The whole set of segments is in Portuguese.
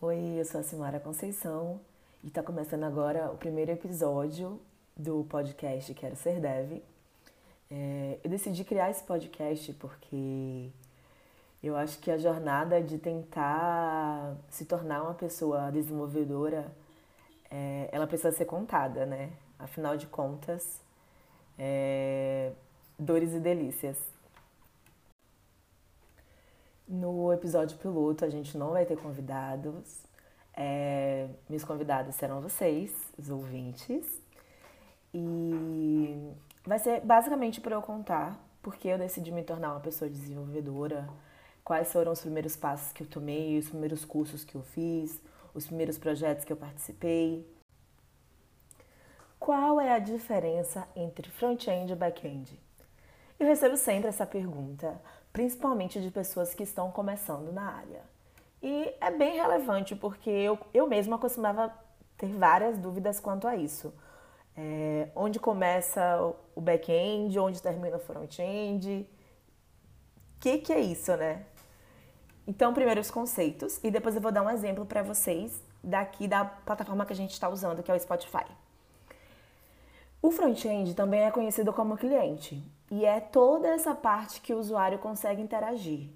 Oi, eu sou a Simara Conceição e está começando agora o primeiro episódio do podcast Quero Ser Dev. É, eu decidi criar esse podcast porque eu acho que a jornada de tentar se tornar uma pessoa desenvolvedora, é, ela precisa ser contada, né? Afinal de contas, é, dores e delícias. No episódio piloto a gente não vai ter convidados. É, meus convidados serão vocês, os ouvintes. E vai ser basicamente para eu contar porque eu decidi me tornar uma pessoa desenvolvedora, quais foram os primeiros passos que eu tomei, os primeiros cursos que eu fiz, os primeiros projetos que eu participei. Qual é a diferença entre front-end e back-end? Eu recebo sempre essa pergunta, principalmente de pessoas que estão começando na área. E é bem relevante porque eu, eu mesma costumava ter várias dúvidas quanto a isso. É, onde começa o back-end, onde termina o front-end. O que, que é isso, né? Então, primeiro os conceitos e depois eu vou dar um exemplo para vocês daqui da plataforma que a gente está usando, que é o Spotify. O front-end também é conhecido como cliente e é toda essa parte que o usuário consegue interagir.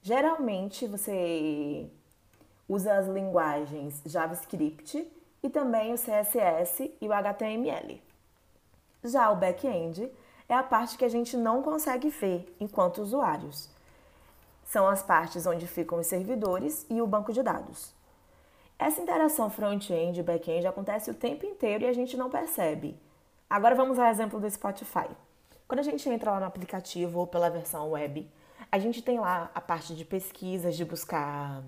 Geralmente você usa as linguagens JavaScript e também o CSS e o HTML. Já o back-end é a parte que a gente não consegue ver enquanto usuários. São as partes onde ficam os servidores e o banco de dados. Essa interação front-end e back-end acontece o tempo inteiro e a gente não percebe. Agora vamos ao exemplo do Spotify. Quando a gente entra lá no aplicativo ou pela versão web, a gente tem lá a parte de pesquisas, de buscar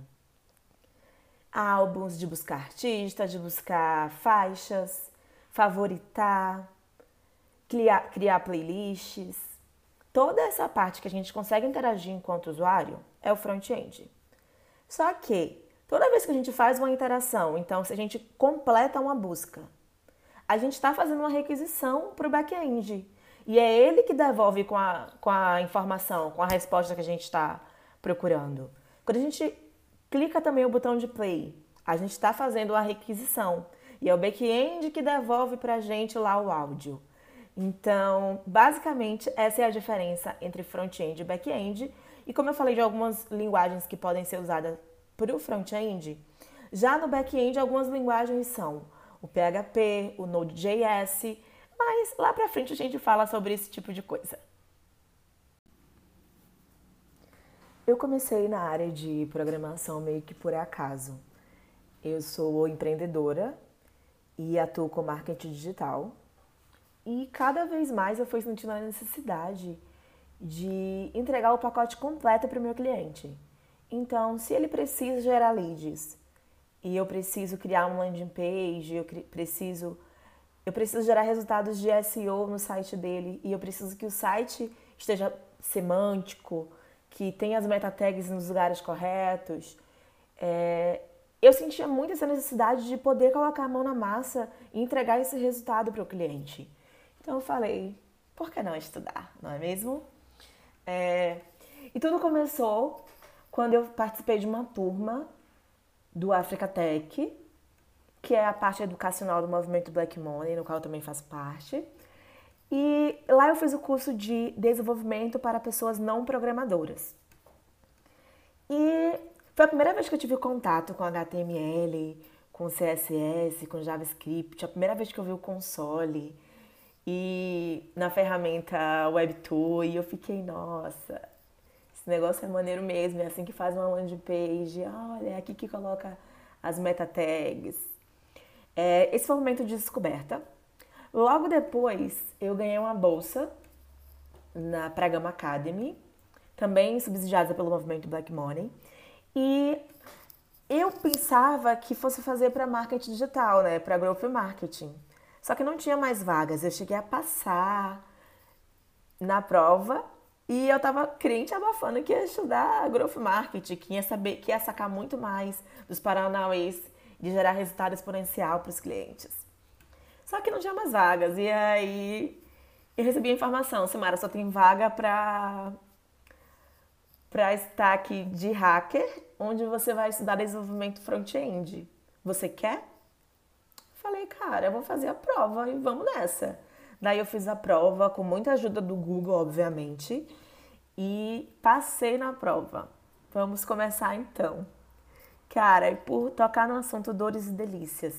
álbuns, de buscar artistas, de buscar faixas, favoritar, criar, criar playlists. Toda essa parte que a gente consegue interagir enquanto usuário é o front-end. Só que toda vez que a gente faz uma interação, então se a gente completa uma busca, a gente está fazendo uma requisição para o back-end. E é ele que devolve com a, com a informação, com a resposta que a gente está procurando. Quando a gente clica também o botão de play, a gente está fazendo a requisição. E é o back-end que devolve para a gente lá o áudio. Então, basicamente, essa é a diferença entre front-end e back-end. E como eu falei de algumas linguagens que podem ser usadas para o front-end, já no back-end algumas linguagens são o PHP, o Node.js, mas lá para frente a gente fala sobre esse tipo de coisa. Eu comecei na área de programação meio que por acaso. Eu sou empreendedora e atuo com marketing digital. E cada vez mais eu fui sentindo a necessidade de entregar o pacote completo para o meu cliente. Então, se ele precisa gerar leads e eu preciso criar um landing page, eu preciso eu preciso gerar resultados de SEO no site dele e eu preciso que o site esteja semântico, que tenha as meta tags nos lugares corretos. É, eu sentia muito essa necessidade de poder colocar a mão na massa e entregar esse resultado para o cliente. Então eu falei, por que não estudar, não é mesmo? É, e tudo começou quando eu participei de uma turma do Africa Tech, que é a parte educacional do movimento Black Money, no qual eu também faço parte. E lá eu fiz o curso de desenvolvimento para pessoas não programadoras. E foi a primeira vez que eu tive contato com HTML, com CSS, com JavaScript, a primeira vez que eu vi o console e na ferramenta WebTool e eu fiquei, nossa, esse negócio é maneiro mesmo, é assim que faz uma landing page, olha, é aqui que coloca as meta tags. É, esse foi o momento de descoberta. Logo depois, eu ganhei uma bolsa na Pragama Academy, também subsidiada pelo movimento Black Money. E eu pensava que fosse fazer para marketing digital, né, para growth marketing. Só que não tinha mais vagas. Eu cheguei a passar na prova e eu tava crente abafando que ia estudar growth marketing, que ia saber, que ia sacar muito mais dos paranauês de gerar resultado exponencial para os clientes. Só que não tinha mais vagas. E aí eu recebi a informação, Simara, só tem vaga para para Stack de Hacker, onde você vai estudar desenvolvimento front-end. Você quer? Falei, cara, eu vou fazer a prova e vamos nessa. Daí eu fiz a prova com muita ajuda do Google, obviamente, e passei na prova. Vamos começar então. Cara, e por tocar no assunto dores e delícias.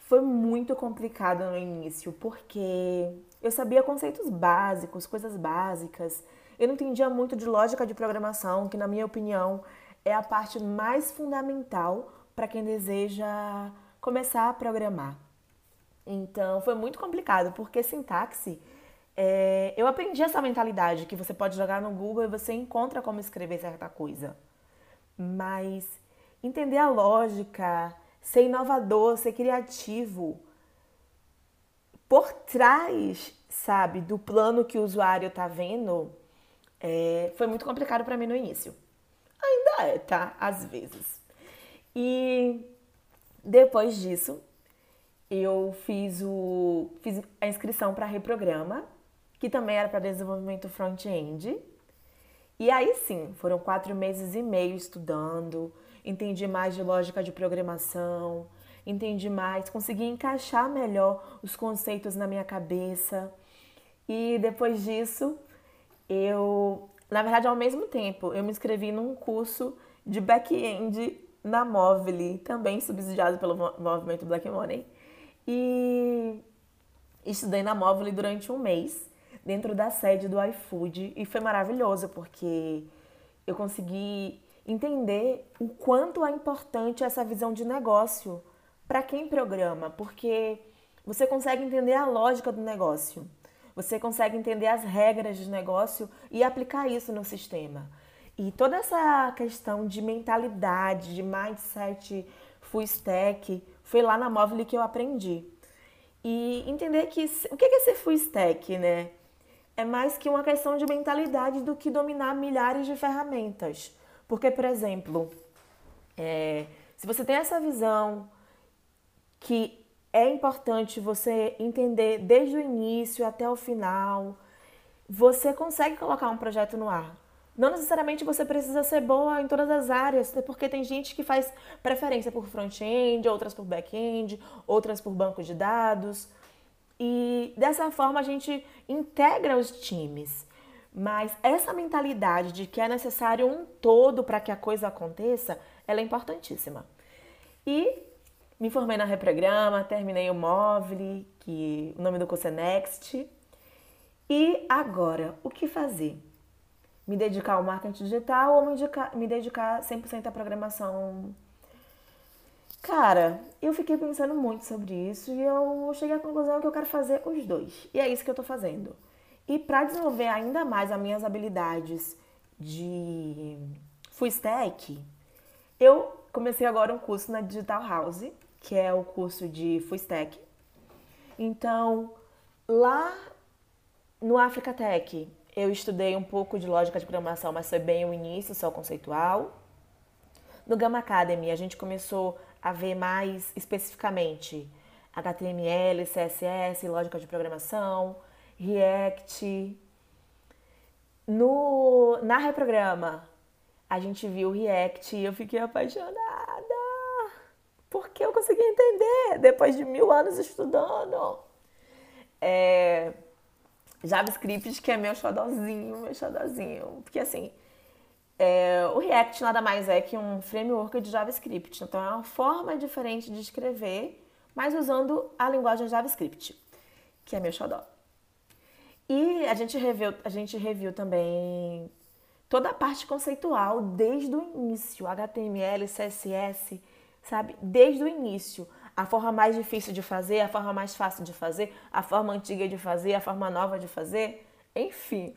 Foi muito complicado no início, porque eu sabia conceitos básicos, coisas básicas. Eu não entendia muito de lógica de programação, que na minha opinião é a parte mais fundamental para quem deseja começar a programar. Então foi muito complicado, porque sintaxe, é, eu aprendi essa mentalidade que você pode jogar no Google e você encontra como escrever certa coisa. Mas entender a lógica, ser inovador, ser criativo, por trás, sabe, do plano que o usuário está vendo, é, foi muito complicado para mim no início. Ainda é, tá? Às vezes. E depois disso, eu fiz, o, fiz a inscrição para Reprograma, que também era para desenvolvimento front-end. E aí sim, foram quatro meses e meio estudando, entendi mais de lógica de programação, entendi mais, consegui encaixar melhor os conceitos na minha cabeça. E depois disso, eu, na verdade, ao mesmo tempo, eu me inscrevi num curso de back-end na Movile, também subsidiado pelo movimento Black Money. E estudei na Movile durante um mês, dentro da sede do iFood, e foi maravilhoso, porque eu consegui entender o quanto é importante essa visão de negócio para quem programa, porque você consegue entender a lógica do negócio, você consegue entender as regras de negócio e aplicar isso no sistema. E toda essa questão de mentalidade, de mindset full stack, foi lá na Móvel que eu aprendi. E entender que o que é ser full stack, né? É mais que uma questão de mentalidade do que dominar milhares de ferramentas. Porque, por exemplo, é, se você tem essa visão que é importante você entender desde o início até o final, você consegue colocar um projeto no ar. Não necessariamente você precisa ser boa em todas as áreas, porque tem gente que faz preferência por front-end, outras por back-end, outras por banco de dados. E dessa forma a gente integra os times. Mas essa mentalidade de que é necessário um todo para que a coisa aconteça, ela é importantíssima. E me formei na Reprograma, terminei o Móvel, que o nome do curso é Next. E agora, o que fazer? Me dedicar ao marketing digital ou me dedicar, me dedicar 100% à programação? Cara, eu fiquei pensando muito sobre isso e eu cheguei à conclusão que eu quero fazer os dois. E é isso que eu tô fazendo. E para desenvolver ainda mais as minhas habilidades de full stack, eu comecei agora um curso na Digital House, que é o curso de full stack. Então, lá no Africa Tech, eu estudei um pouco de lógica de programação, mas foi bem o início, só conceitual. No Gamma Academy, a gente começou a ver mais especificamente HTML, CSS, lógica de programação, React. No, na Reprograma, a gente viu React e eu fiquei apaixonada. Porque eu consegui entender depois de mil anos estudando. É, JavaScript, que é meu xodózinho, meu xodózinho. Porque assim, é, o React nada mais é que um framework de JavaScript. Então é uma forma diferente de escrever, mas usando a linguagem JavaScript, que é meu xodó. E a gente reviu, a gente reviu também toda a parte conceitual desde o início, HTML, CSS, sabe? Desde o início a forma mais difícil de fazer, a forma mais fácil de fazer, a forma antiga de fazer, a forma nova de fazer, enfim.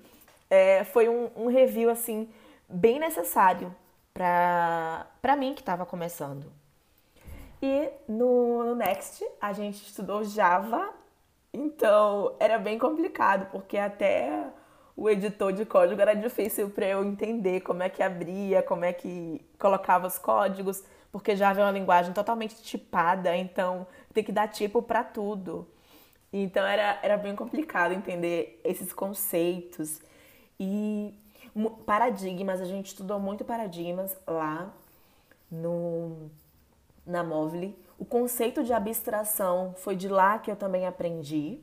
É, foi um, um, review assim bem necessário para mim que estava começando. E no, no Next a gente estudou Java, então era bem complicado, porque até o editor de código era difícil para eu entender como é que abria, como é que colocava os códigos porque Java é uma linguagem totalmente tipada, então tem que dar tipo para tudo. Então era, era bem complicado entender esses conceitos. E paradigmas, a gente estudou muito paradigmas lá no, na Móvel. O conceito de abstração foi de lá que eu também aprendi.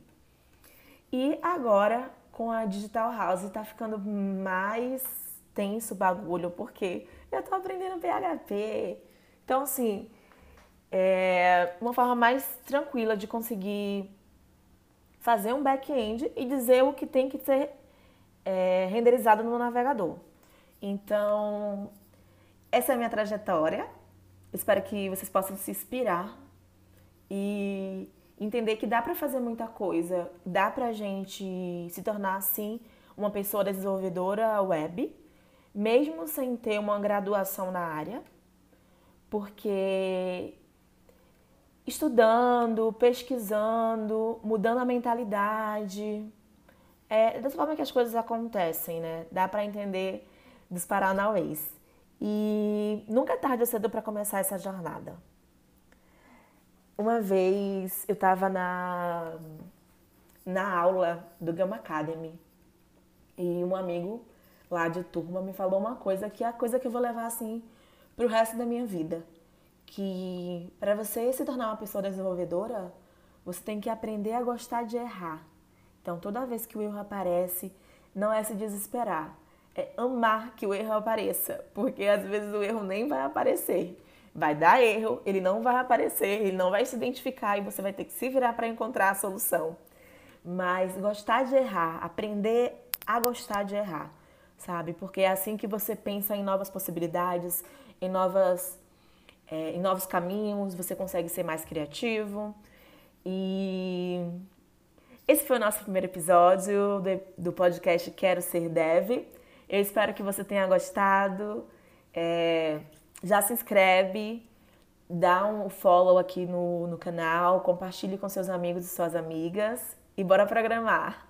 E agora, com a Digital House, tá ficando mais tenso o bagulho, porque eu tô aprendendo PHP. Então, assim, é uma forma mais tranquila de conseguir fazer um back-end e dizer o que tem que ser é, renderizado no navegador. Então, essa é a minha trajetória. Espero que vocês possam se inspirar e entender que dá para fazer muita coisa, dá para a gente se tornar assim uma pessoa desenvolvedora web, mesmo sem ter uma graduação na área, porque estudando, pesquisando, mudando a mentalidade, é dessa forma que as coisas acontecem, né? Dá para entender dos Paranauês. E nunca é tarde ou cedo para começar essa jornada. Uma vez eu estava na, na aula do Gama Academy e um amigo lá de turma me falou uma coisa que é a coisa que eu vou levar assim pro resto da minha vida. Que para você se tornar uma pessoa desenvolvedora, você tem que aprender a gostar de errar. Então, toda vez que o erro aparece, não é se desesperar, é amar que o erro apareça, porque às vezes o erro nem vai aparecer. Vai dar erro, ele não vai aparecer, ele não vai se identificar e você vai ter que se virar para encontrar a solução. Mas gostar de errar, aprender a gostar de errar, sabe? Porque é assim que você pensa em novas possibilidades, em novas é, em novos caminhos, você consegue ser mais criativo. E esse foi o nosso primeiro episódio do podcast Quero Ser Dev. Eu espero que você tenha gostado. É, já se inscreve, dá um follow aqui no, no canal, compartilhe com seus amigos e suas amigas e bora programar!